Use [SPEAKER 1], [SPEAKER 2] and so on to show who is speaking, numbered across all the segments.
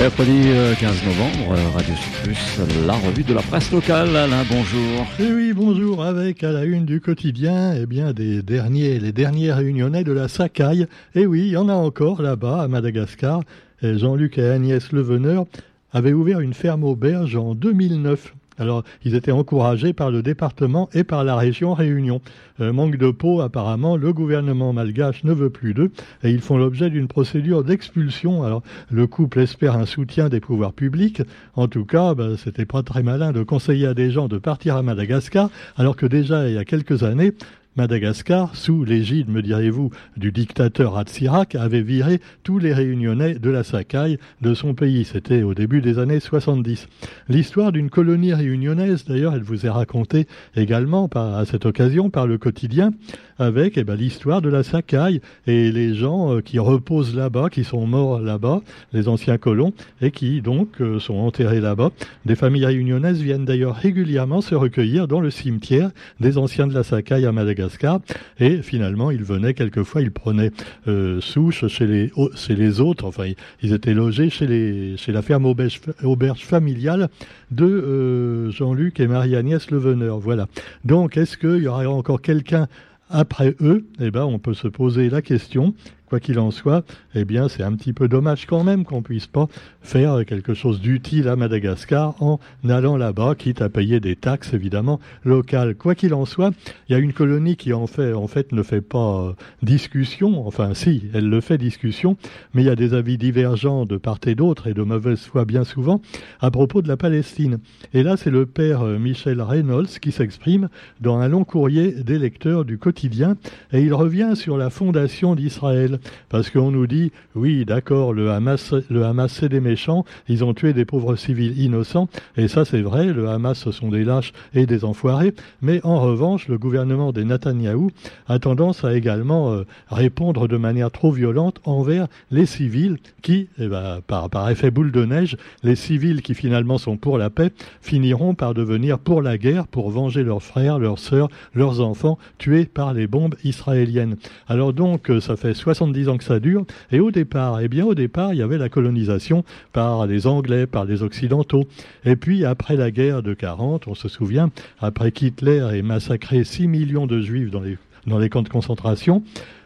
[SPEAKER 1] Mercredi 15 euh, novembre, euh, Radio Sud la revue de la presse locale. Alain, bonjour.
[SPEAKER 2] Et eh oui, bonjour. Avec à la une du quotidien, eh bien, des derniers, les derniers réunionnais de la Sacaille. Et eh oui, il y en a encore là-bas, à Madagascar. Jean-Luc et Agnès Leveneur avaient ouvert une ferme auberge en 2009. Alors, ils étaient encouragés par le département et par la région Réunion. Manque de peau, apparemment, le gouvernement malgache ne veut plus d'eux et ils font l'objet d'une procédure d'expulsion. Alors, le couple espère un soutien des pouvoirs publics. En tout cas, ben, c'était pas très malin de conseiller à des gens de partir à Madagascar, alors que déjà, il y a quelques années, Madagascar, sous l'égide, me direz-vous, du dictateur Hatsirak, avait viré tous les réunionnais de la Sakai de son pays. C'était au début des années 70. L'histoire d'une colonie réunionnaise, d'ailleurs, elle vous est racontée également à cette occasion par le quotidien, avec eh ben, l'histoire de la Sakai et les gens euh, qui reposent là-bas, qui sont morts là-bas, les anciens colons, et qui donc euh, sont enterrés là-bas. Des familles réunionnaises viennent d'ailleurs régulièrement se recueillir dans le cimetière des anciens de la Sakai à Madagascar et finalement, ils venaient quelquefois, ils prenaient euh, souche chez les, autres. Enfin, ils étaient logés chez, la ferme auberge, familiale de euh, Jean-Luc et Marie-Agnès Leveneur. Voilà. Donc, est-ce qu'il y aura encore quelqu'un après eux? Eh ben, on peut se poser la question. Quoi qu'il en soit, eh bien, c'est un petit peu dommage quand même qu'on puisse pas faire quelque chose d'utile à Madagascar en allant là-bas, quitte à payer des taxes évidemment locales. Quoi qu'il en soit, il y a une colonie qui en fait, en fait, ne fait pas euh, discussion. Enfin, si, elle le fait discussion, mais il y a des avis divergents de part et d'autre et de mauvaise foi bien souvent à propos de la Palestine. Et là, c'est le père euh, Michel Reynolds qui s'exprime dans un long courrier des lecteurs du quotidien et il revient sur la fondation d'Israël parce qu'on nous dit, oui, d'accord, le Hamas, le Hamas, c'est des méchants, ils ont tué des pauvres civils innocents, et ça c'est vrai, le Hamas, ce sont des lâches et des enfoirés, mais en revanche, le gouvernement des Netanyahou a tendance à également euh, répondre de manière trop violente envers les civils qui, eh ben, par, par effet boule de neige, les civils qui finalement sont pour la paix, finiront par devenir pour la guerre, pour venger leurs frères, leurs sœurs, leurs enfants tués par les bombes israéliennes. Alors donc, euh, ça fait 70 dix ans que ça dure. Et au départ, eh bien, au départ, il y avait la colonisation par les Anglais, par les Occidentaux. Et puis, après la guerre de 40, on se souvient, après qu'Hitler ait massacré 6 millions de Juifs dans les, dans les camps de concentration,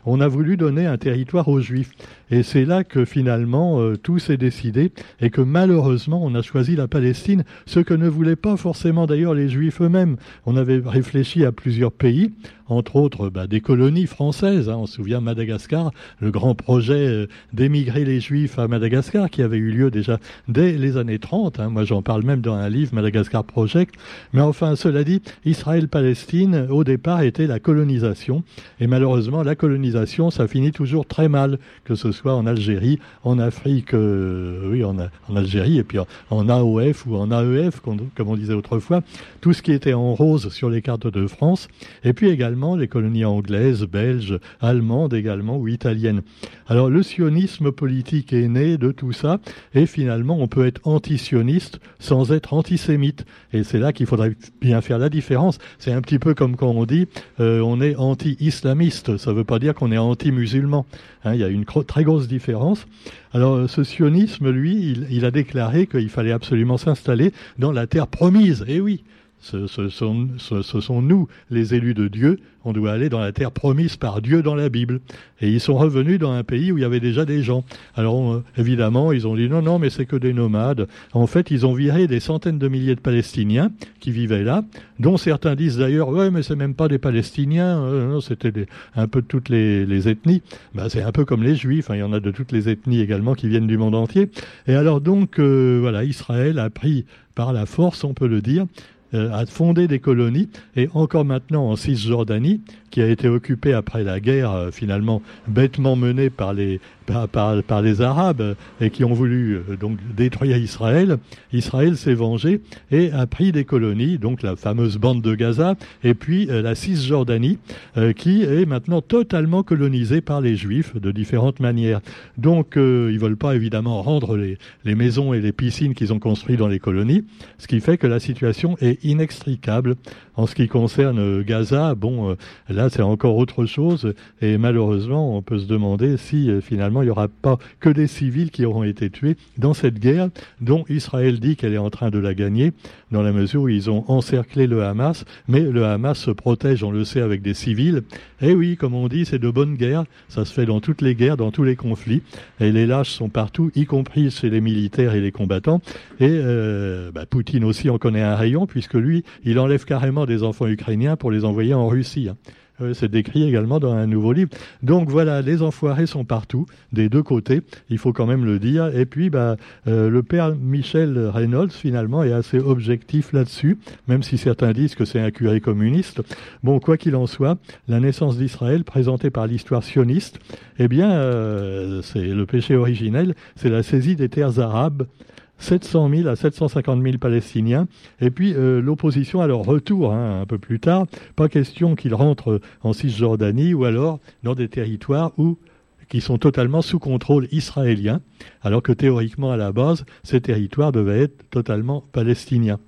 [SPEAKER 2] on a voulu donner un territoire aux Juifs. Et c'est là que finalement euh, tout s'est décidé et que malheureusement on a choisi la Palestine, ce que ne voulaient pas forcément d'ailleurs les Juifs eux-mêmes. On avait réfléchi à plusieurs pays, entre autres bah, des colonies françaises. Hein. On se souvient Madagascar, le grand projet euh, d'émigrer les Juifs à Madagascar qui avait eu lieu déjà dès les années 30. Hein. Moi j'en parle même dans un livre, Madagascar Project. Mais enfin, cela dit, Israël-Palestine, au départ, était la colonisation. Et malheureusement, la colonisation, ça finit toujours très mal, que ce soit en Algérie, en Afrique, euh, oui, en, Algérie, et puis en, AOF ou en AEF, comme on disait autrefois, tout ce qui était en rose sur les cartes de France, et puis également les colonies anglaises, belges, allemandes également, ou italiennes. Alors le sionisme politique est né de tout ça, et finalement on peut être antisioniste sans être antisémite. Et c'est là qu'il faudrait bien faire la différence. C'est un petit peu comme quand on dit euh, on est anti-islamiste, ça ne veut pas dire qu'on est anti-musulman. Hein, il y a une très grosse différence. Alors ce sionisme, lui, il, a déclaré qu'il fallait absolument s'installer dans la terre promise. Eh oui, ce, sont, nous, les élus de Dieu. On doit aller dans la terre promise par Dieu dans la Bible. Et ils sont revenus dans un pays où il y avait déjà des gens. Alors évidemment, ils ont dit non, non, mais c'est que des nomades. En fait, ils ont viré des centaines de milliers de Palestiniens qui vivaient là, dont certains disent d'ailleurs, ouais, mais c'est même pas des Palestiniens, euh, c'était un peu de toutes les, ethnies. Ben, c'est un peu comme les Juifs, hein. il y en a de toutes les ethnies également qui viennent du monde entier. Et alors donc, euh, voilà, Israël a pris par la force, on peut le dire, a fondé des colonies, et encore maintenant en Cisjordanie, qui a été occupée après la guerre, euh, finalement bêtement menée par les, Arabes, et qui ont voulu euh, donc détruire Israël. Israël s'est vengé et a pris des colonies, donc la fameuse bande de Gaza, et puis la Cisjordanie, qui est maintenant totalement colonisée par les Juifs de différentes manières. Donc ils veulent pas évidemment rendre les, les maisons et les piscines qu'ils ont construites dans les colonies, ce qui fait que la situation est inextricable. En ce qui concerne Gaza, bon, là c'est encore autre chose. Et malheureusement on peut se demander si finalement il n'y aura pas que des civils qui auront été tués dans cette guerre dont Israël dit qu'elle est en train de la gagner dans la mesure où ils ont encerclé le Hamas, mais le Hamas se protège, on le sait, avec des civils. Et oui, comme on dit, c'est de bonne guerre, ça se fait dans toutes les guerres, dans tous les conflits, et les lâches sont partout, y compris chez les militaires et les combattants. Et euh, bah, Poutine aussi en connaît un rayon, puisque lui, il enlève carrément des enfants ukrainiens pour les envoyer en Russie. Hein. Euh, c'est décrit également dans un nouveau livre. Donc voilà, les enfoirés sont partout, des deux côtés, il faut quand même le dire. Et puis, bah, euh, le père Michel Reynolds, finalement, est assez objectif là-dessus, même si certains disent que c'est un curé communiste. Bon, quoi qu'il en soit, la naissance d'Israël, présentée par l'histoire sioniste, eh bien, euh, c'est le péché originel, c'est la saisie des terres arabes 700 000 à 750 000 Palestiniens. Et puis euh, l'opposition à leur retour, hein, un peu plus tard, pas question qu'ils rentrent en Cisjordanie ou alors dans des territoires qui sont totalement sous contrôle israélien, alors que théoriquement à la base, ces territoires devaient être totalement palestiniens.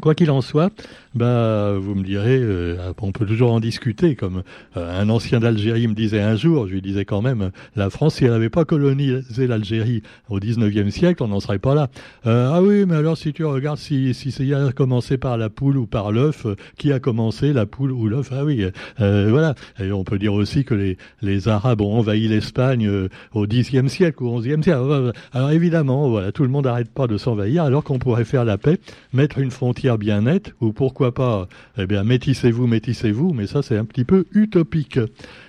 [SPEAKER 2] Quoi qu'il en soit, bah, vous me direz, euh, on peut toujours en discuter, comme euh, un ancien d'Algérie me disait un jour, je lui disais quand même, la France, si elle n'avait pas colonisé l'Algérie au 19e siècle, on n'en serait pas là. Euh, ah oui, mais alors si tu regardes si, si c'est commencé par la poule ou par l'œuf, qui a commencé, la poule ou l'œuf? Ah oui, voilà. Et on peut dire aussi que les, les Arabes ont envahi l'Espagne au 10e siècle ou 11e siècle. Alors évidemment, voilà, tout le monde n'arrête pas de s'envahir, alors qu'on pourrait faire la paix, mettre une frontière bien nette, ou pourquoi pas, eh bien, métissez-vous, métissez-vous, mais ça, c'est un petit peu utopique.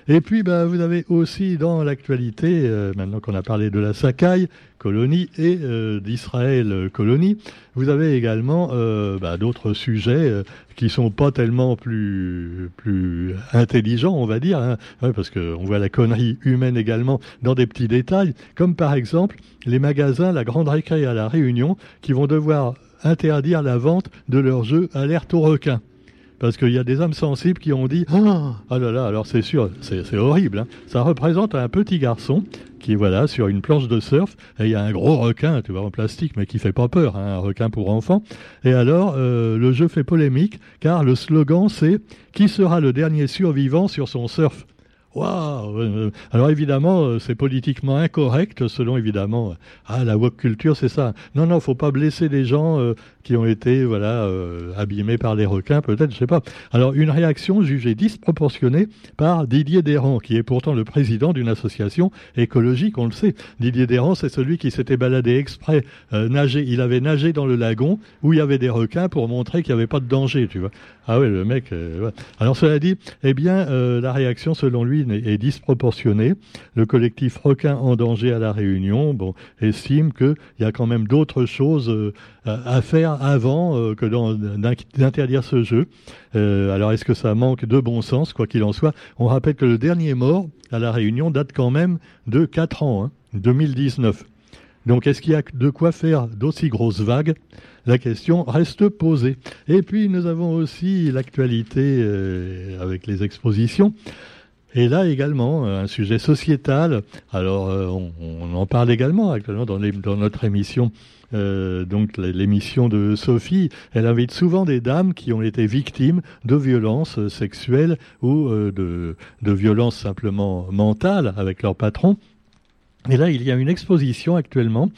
[SPEAKER 2] Et puis, bah, vous avez aussi dans l'actualité, euh, maintenant qu'on a parlé de la Sakai, colonie, et euh, d'Israël, colonie, vous avez également euh, bah, d'autres sujets qui sont pas tellement plus, plus intelligents, on va dire, hein. parce qu'on voit la connerie humaine également dans des petits détails, comme par exemple les magasins La Grande Récré à La Réunion, qui vont devoir interdire la vente de leurs jeux Alerte au requin. Parce qu'il y a des âmes sensibles qui ont dit Ah oh là là, alors c'est sûr, c'est horrible. Hein. Ça représente un petit garçon qui, voilà, sur une planche de surf, et il y a un gros requin, tu vois, en plastique, mais qui fait pas peur, hein, un requin pour enfants. Et alors, euh, le jeu fait polémique, car le slogan c'est Qui sera le dernier survivant sur son surf? Waouh Alors évidemment, euh, c'est politiquement incorrect, selon évidemment, ah la woke culture, c'est ça. Non, non, faut pas blesser les gens euh, qui ont été, voilà, euh, abîmés par les requins, peut-être, je sais pas. Alors une réaction jugée disproportionnée par Didier Déran, qui est pourtant le président d'une association écologique, on le sait. Didier Déran, c'est celui qui s'était baladé exprès, nager. Il avait nagé dans le lagon où il y avait des requins pour montrer qu'il n'y avait pas de danger, tu vois. Ah oui, le mec. Alors cela dit, eh bien, la réaction, selon lui, est, disproportionné. Le collectif Requin en danger à la Réunion bon, estime qu'il y a quand même d'autres choses euh, à faire avant euh, que d'interdire ce jeu. Euh, alors est-ce que ça manque de bon sens, quoi qu'il en soit? On rappelle que le dernier mort à la Réunion date quand même de 4 ans, hein, 2019. Donc est-ce qu'il y a de quoi faire d'aussi grosses vagues? La question reste posée. Et puis nous avons aussi l'actualité avec les expositions. Et là également, euh, un sujet sociétal. Alors, euh, on, en parle également actuellement dans, notre émission. Euh, donc l'émission de Sophie, elle invite souvent des dames qui ont été victimes de violences sexuelles ou de, de violences simplement mentales avec leur patron. Et là, il y a une exposition actuellement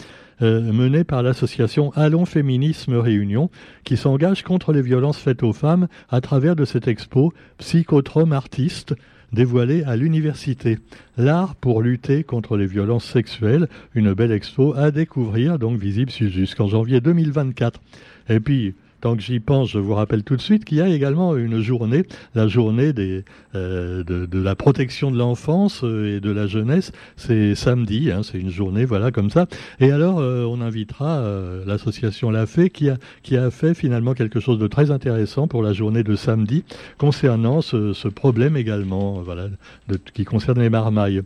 [SPEAKER 2] menée par l'association Allons Féminisme Réunion, qui s'engage contre les violences faites aux femmes à travers de cette expo Psychotrome Artiste, dévoilé à l'université. L'art pour lutter contre les violences sexuelles, une belle expo à découvrir, donc visible jusqu'en janvier 2024. Et puis, Tant que j'y pense, je vous rappelle tout de suite qu'il y a également une journée, la journée des, euh, de, la protection de l'enfance euh, et de la jeunesse. C'est samedi, hein, c'est une journée, voilà, comme ça. Et alors, euh, on invitera l'association La Fée qui a, qui a fait finalement quelque chose de très intéressant pour la journée de samedi concernant ce, ce problème également, voilà, de, qui concerne les marmailles.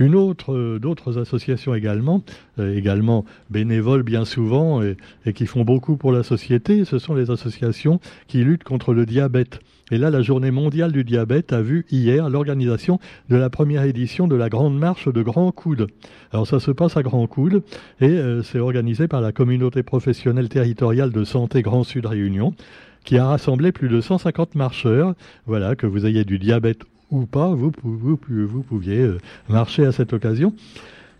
[SPEAKER 2] Une autre, d'autres associations également, également bénévoles bien souvent et, et qui font beaucoup pour la société, ce sont les associations qui luttent contre le diabète. Et là, la journée mondiale du diabète a vu hier l'organisation de la première édition de la Grande Marche de Grand Coude. Alors ça se passe à Grand Coude et euh, c'est organisé par la communauté professionnelle territoriale de santé Grand Sud Réunion qui a rassemblé plus de 150 marcheurs. Voilà, que vous ayez du diabète ou pas, vous, pouviez euh, marcher à cette occasion.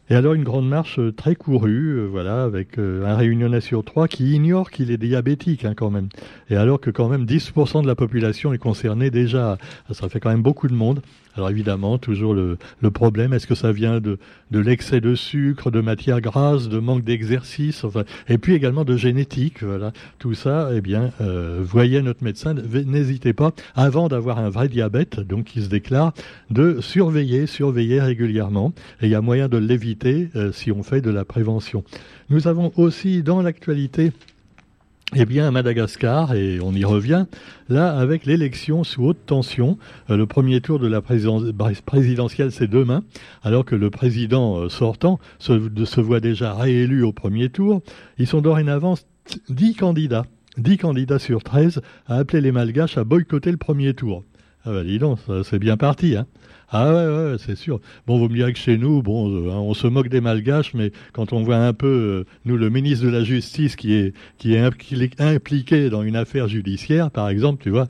[SPEAKER 2] Et alors une grande marche euh, très courue, euh, voilà, avec un réunionnais sur trois qui ignore qu'il est diabétique hein, quand même. Et alors que quand même 10% de la population est concernée déjà, ça fait quand même beaucoup de monde. Alors évidemment, toujours le, problème, est-ce que ça vient de, l'excès de sucre, de matière grasse, de manque d'exercice, et puis également de génétique, voilà. Tout ça, eh bien, euh, voyez notre médecin, n'hésitez pas, avant d'avoir un vrai diabète, donc qui se déclare, de surveiller, surveiller régulièrement. Et il y a moyen de l'éviter euh, si on fait de la prévention. Nous avons aussi dans l'actualité eh bien, à Madagascar, et on y revient, là, avec l'élection sous haute tension, euh, le premier tour de la présidentielle, c'est demain, alors que le président euh, sortant se, voit déjà réélu au premier tour. Ils sont dorénavant dix candidats, dix candidats sur 13 à appeler les Malgaches à boycotter le premier tour. Ah ben dis donc, c'est bien parti, hein ah ouais, ouais, c'est sûr. Bon, vous me direz que chez nous, bon, euh, hein, on se moque des malgaches, mais quand on voit un peu, euh, nous, le ministre de la Justice qui est, qui est impliqué dans une affaire judiciaire, par exemple, tu vois,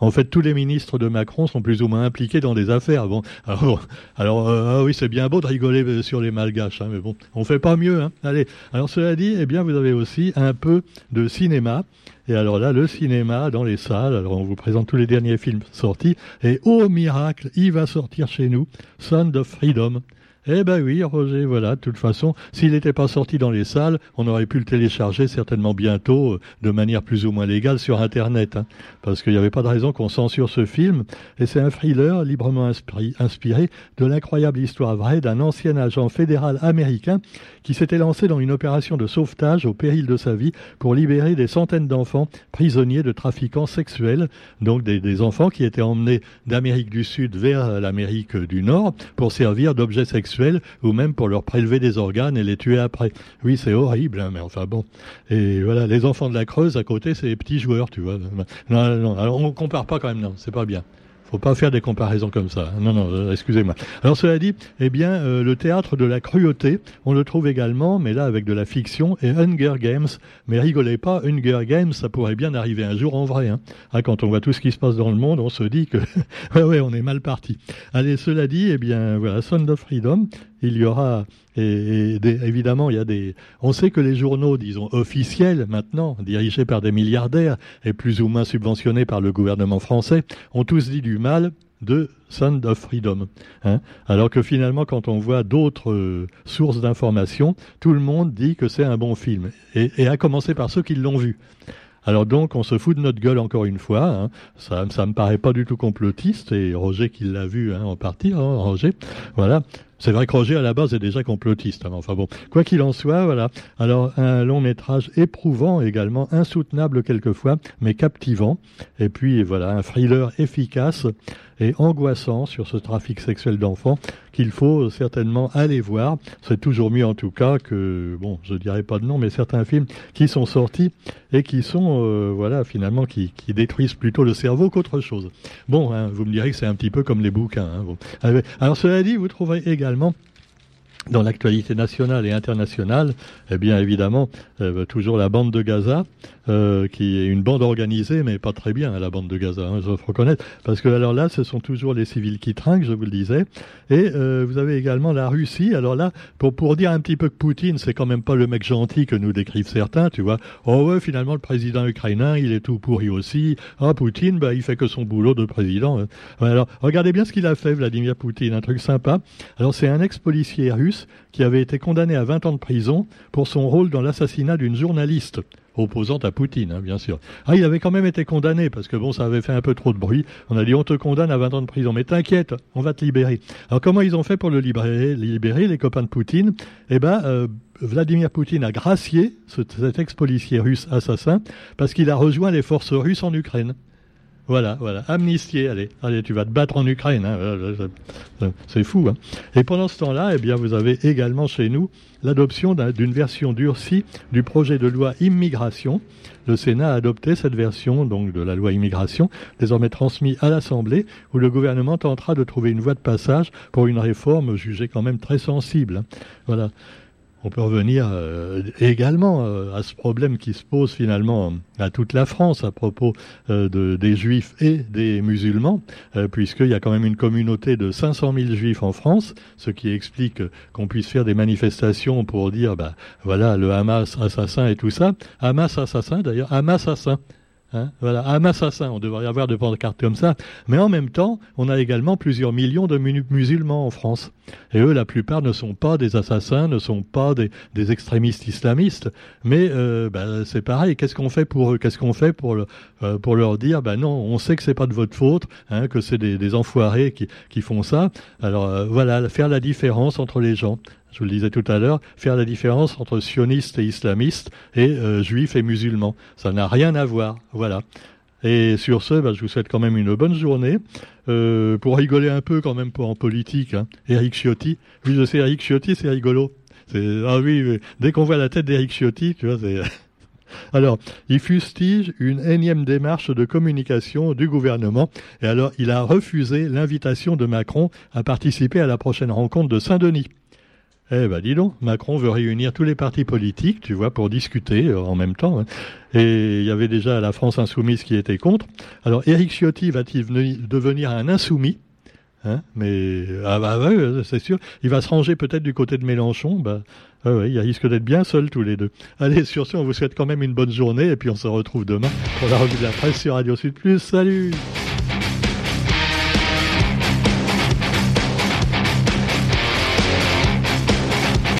[SPEAKER 2] en fait, tous les ministres de Macron sont plus ou moins impliqués dans des affaires. Bon, alors, alors euh, ah oui, c'est bien beau de rigoler sur les malgaches, hein, mais bon, on fait pas mieux. Hein. Allez, alors cela dit, eh bien, vous avez aussi un peu de cinéma. Et alors là, le cinéma dans les salles, alors on vous présente tous les derniers films sortis, et oh miracle, il va sortir chez nous, Son of Freedom. Eh ben oui, Roger, voilà, de toute façon, s'il n'était pas sorti dans les salles, on aurait pu le télécharger certainement bientôt, euh, de manière plus ou moins légale, sur Internet. Hein, parce qu'il n'y avait pas de raison qu'on censure ce film. Et c'est un thriller librement inspiré de l'incroyable histoire vraie d'un ancien agent fédéral américain qui s'était lancé dans une opération de sauvetage au péril de sa vie pour libérer des centaines d'enfants prisonniers de trafiquants sexuels, donc des, des enfants qui étaient emmenés d'Amérique du Sud vers l'Amérique du Nord pour servir d'objets sexuels ou même pour leur prélever des organes et les tuer après. Oui, c'est horrible, hein, mais enfin bon. Et voilà, les enfants de la Creuse à côté, c'est les petits joueurs, tu vois. Non, non, alors on compare pas quand même, non, c'est pas bien faut pas faire des comparaisons comme ça. Non, non, euh, excusez-moi. Alors cela dit, eh bien, euh, le théâtre de la cruauté, on le trouve également, mais là avec de la fiction et Hunger Games. Mais rigolez pas, Hunger Games, ça pourrait bien arriver un jour en vrai. Hein. Ah, quand on voit tout ce qui se passe dans le monde, on se dit que, ouais, ouais, on est mal parti. Allez, cela dit, eh bien, voilà, Son of Freedom, il y aura et, évidemment il y a des on sait que les journaux disons officiels maintenant dirigés par des milliardaires et plus ou moins subventionnés par le gouvernement français ont tous dit du mal de Sound of Freedom. Hein Alors que finalement, quand on voit d'autres euh, sources d'informations, tout le monde dit que c'est un bon film. Et, à commencer par ceux qui l'ont vu. Alors donc, on se fout de notre gueule encore une fois. Hein. Ça, ça me paraît pas du tout complotiste. Et Roger qui l'a vu hein, en partie, hein, Roger. Voilà. C'est vrai que Roger, à la base, est déjà complotiste. Hein, enfin bon, quoi qu'il en soit, voilà. Alors, un long métrage éprouvant également, insoutenable quelquefois, mais captivant. Et puis, voilà, un thriller efficace et angoissant sur ce trafic sexuel d'enfants qu'il faut certainement aller voir. C'est toujours mieux en tout cas que, bon, je dirais pas de nom, mais certains films qui sont sortis et qui sont, euh, voilà, finalement, qui, détruisent plutôt le cerveau qu'autre chose. Bon, hein, vous me direz que c'est un petit peu comme les bouquins. Hein, bon. Alors, cela dit, vous trouverez également dans l'actualité nationale et internationale, eh bien évidemment, euh, toujours la bande de Gaza, euh, qui est une bande organisée, mais pas très bien, la bande de Gaza, hein, je faut reconnaître. Parce que alors là, ce sont toujours les civils qui trinquent, je vous le disais. Et euh, vous avez également la Russie. Alors là, pour, pour dire un petit peu que Poutine, c'est quand même pas le mec gentil que nous décrivent certains, tu vois. Oh ouais, finalement, le président ukrainien, il est tout pourri aussi. Ah, Poutine, bah, il fait que son boulot de président. Hein. alors, regardez bien ce qu'il a fait, Vladimir Poutine, un truc sympa. Alors, c'est un ex-policier russe qui avait été condamné à 20 ans de prison pour son rôle dans l'assassinat d'une journaliste opposante à Poutine, hein, bien sûr. Ah, il avait quand même été condamné parce que bon, ça avait fait un peu trop de bruit. On a dit on te condamne à 20 ans de prison, mais t'inquiète, on va te libérer. Alors comment ils ont fait pour le libérer, libérer les copains de Poutine? Eh ben, euh, Vladimir Poutine a gracié cet ex-policier russe assassin parce qu'il a rejoint les forces russes en Ukraine. Voilà, voilà, amnistié, allez, allez, tu vas te battre en Ukraine, hein. c'est fou. Hein. Et pendant ce temps-là, eh bien, vous avez également chez nous l'adoption d'une version durcie du projet de loi immigration. Le Sénat a adopté cette version donc de la loi immigration, désormais transmise à l'Assemblée, où le gouvernement tentera de trouver une voie de passage pour une réforme jugée quand même très sensible. Hein. Voilà. On peut revenir euh, également euh, à ce problème qui se pose finalement à toute la France à propos euh, de, des juifs et des musulmans, puisqu'il y a quand même une communauté de 500 000 juifs en France, ce qui explique qu'on puisse faire des manifestations pour dire, bah, voilà, le Hamas assassin et tout ça. Hamas assassin d'ailleurs, Hamas assassin. Hein, voilà, un assassin, on devrait y avoir de pancartes comme ça. Mais en même temps, on a également plusieurs millions de musulmans en France. Et eux, la plupart ne sont pas des assassins, ne sont pas des, extrémistes islamistes. Mais euh, bah, c'est pareil. Qu'est-ce qu'on fait pour eux? Qu'est-ce qu'on fait pour, euh, pour leur dire Ben non, on sait que c'est pas de votre faute, hein, que c'est des, enfoirés qui, qui font ça. Alors euh, voilà, faire la différence entre les gens je vous le disais tout à l'heure, faire la différence entre sionistes et islamistes et euh, juifs et musulmans. Ça n'a rien à voir. Voilà. Et sur ce, bah, je vous souhaite quand même une bonne journée. Euh, pour rigoler un peu quand même en politique, hein. Eric Ciotti. Oui, je sais, Eric Ciotti, c'est rigolo. Ah oui, dès qu'on voit la tête d'Eric Ciotti, tu vois, c'est... Alors, il fustige une énième démarche de communication du gouvernement et alors il a refusé l'invitation de Macron à participer à la prochaine rencontre de Saint-Denis. Eh ben dis donc, Macron veut réunir tous les partis politiques, tu vois, pour discuter euh, en même temps. Hein. Et il y avait déjà la France insoumise qui était contre. Alors Éric Ciotti va-t-il devenir un insoumis hein Mais ah bah ouais, c'est sûr. Il va se ranger peut-être du côté de Mélenchon. Bah ah ouais, il risque d'être bien seul tous les deux. Allez, sur ce, on vous souhaite quand même une bonne journée et puis on se retrouve demain pour la revue de la presse sur Radio Sud Plus. Salut